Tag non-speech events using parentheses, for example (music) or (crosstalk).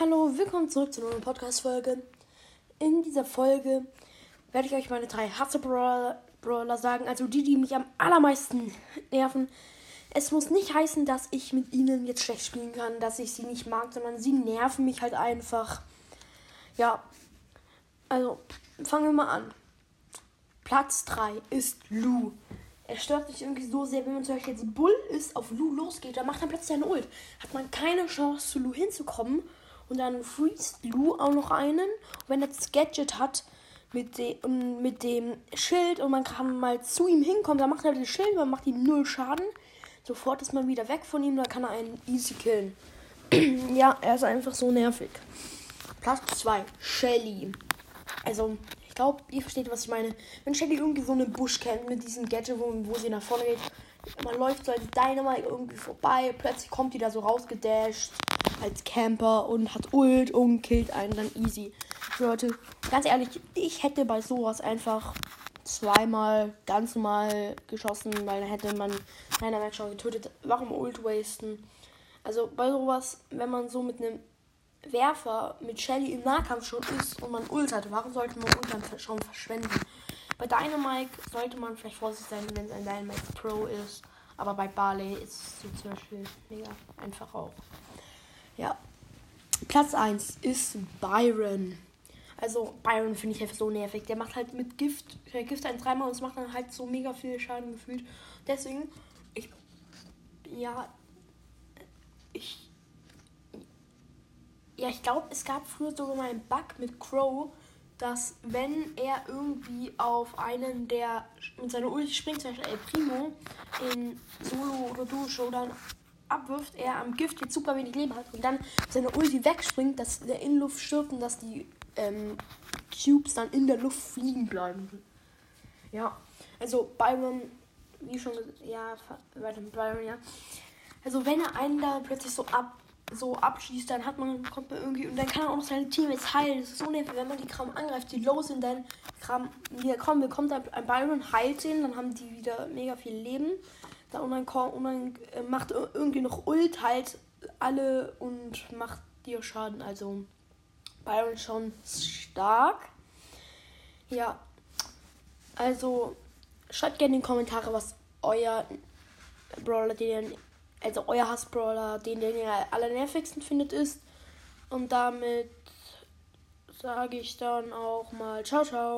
Hallo, willkommen zurück zu einer neuen Podcast-Folge. In dieser Folge werde ich euch meine drei Hasse-Brawler sagen, also die, die mich am allermeisten nerven. Es muss nicht heißen, dass ich mit ihnen jetzt schlecht spielen kann, dass ich sie nicht mag, sondern sie nerven mich halt einfach. Ja, also fangen wir mal an. Platz 3 ist Lou. Er stört sich irgendwie so sehr, wenn man zum Beispiel jetzt Bull ist, auf Lou losgeht, dann macht er plötzlich eine Ult. Hat man keine Chance, zu Lou hinzukommen. Und dann freest Lou auch noch einen. Und wenn er das Gadget hat mit, de mit dem Schild und man kann mal zu ihm hinkommen, dann macht er das Schild, man macht ihm null Schaden. Sofort ist man wieder weg von ihm, dann kann er einen easy killen. (clears throat) ja, er ist einfach so nervig. Platz 2, Shelly. Also, glaube, ihr versteht, was ich meine. Wenn Shelly irgendwie so einen Busch kennt mit diesem Gadget, wo, wo sie nach vorne geht, man läuft so als Dynamite irgendwie vorbei, plötzlich kommt die da so rausgedasht als Camper und hat Ult und killt einen dann easy. Leute, ganz ehrlich, ich hätte bei sowas einfach zweimal ganz normal geschossen, weil dann hätte man Dynamite schon getötet. Warum Ult wasten? Also bei sowas, wenn man so mit einem Werfer mit Shelly im Nahkampf schon ist und man Ult warum sollte man Ult schon verschwenden? Bei Dynamite sollte man vielleicht vorsichtig sein, wenn es ein Dynamite Pro ist. Aber bei Barley ist es zum Beispiel mega einfach auch. Ja. Platz 1 ist Byron. Also Byron finde ich einfach so nervig. Der macht halt mit Gift, der Gift ein dreimal und es macht dann halt so mega viel Schaden gefühlt. Deswegen, ich, ja, ja, ich glaube, es gab früher sogar mal einen Bug mit Crow, dass wenn er irgendwie auf einen, der mit seiner Ulti springt, zum Beispiel El Primo, in Solo oder Duo Showdown abwirft, er am Gift jetzt super wenig Leben hat und dann seine Ulti wegspringt, dass der in Luft stirbt und dass die ähm, Cubes dann in der Luft fliegen bleiben. Ja, also Byron, wie schon gesagt, ja, Byron, ja. Also wenn er einen da plötzlich so ab so abschießt, dann hat man, kommt man irgendwie und dann kann er auch noch seine Teammates heilen. Das ist so nervig, wenn man die Kram angreift, die low sind, dann Kram wieder kommen, bekommt ein Byron, heilt den, dann haben die wieder mega viel Leben. Dann und dann, kommt, und dann äh, macht irgendwie noch Ult halt alle und macht dir Schaden. Also Byron schon stark. Ja. Also schreibt gerne in die Kommentare, was euer Brawler, den also euer Hassbrawler, den, den ihr allernervigsten findet, ist. Und damit sage ich dann auch mal ciao, ciao.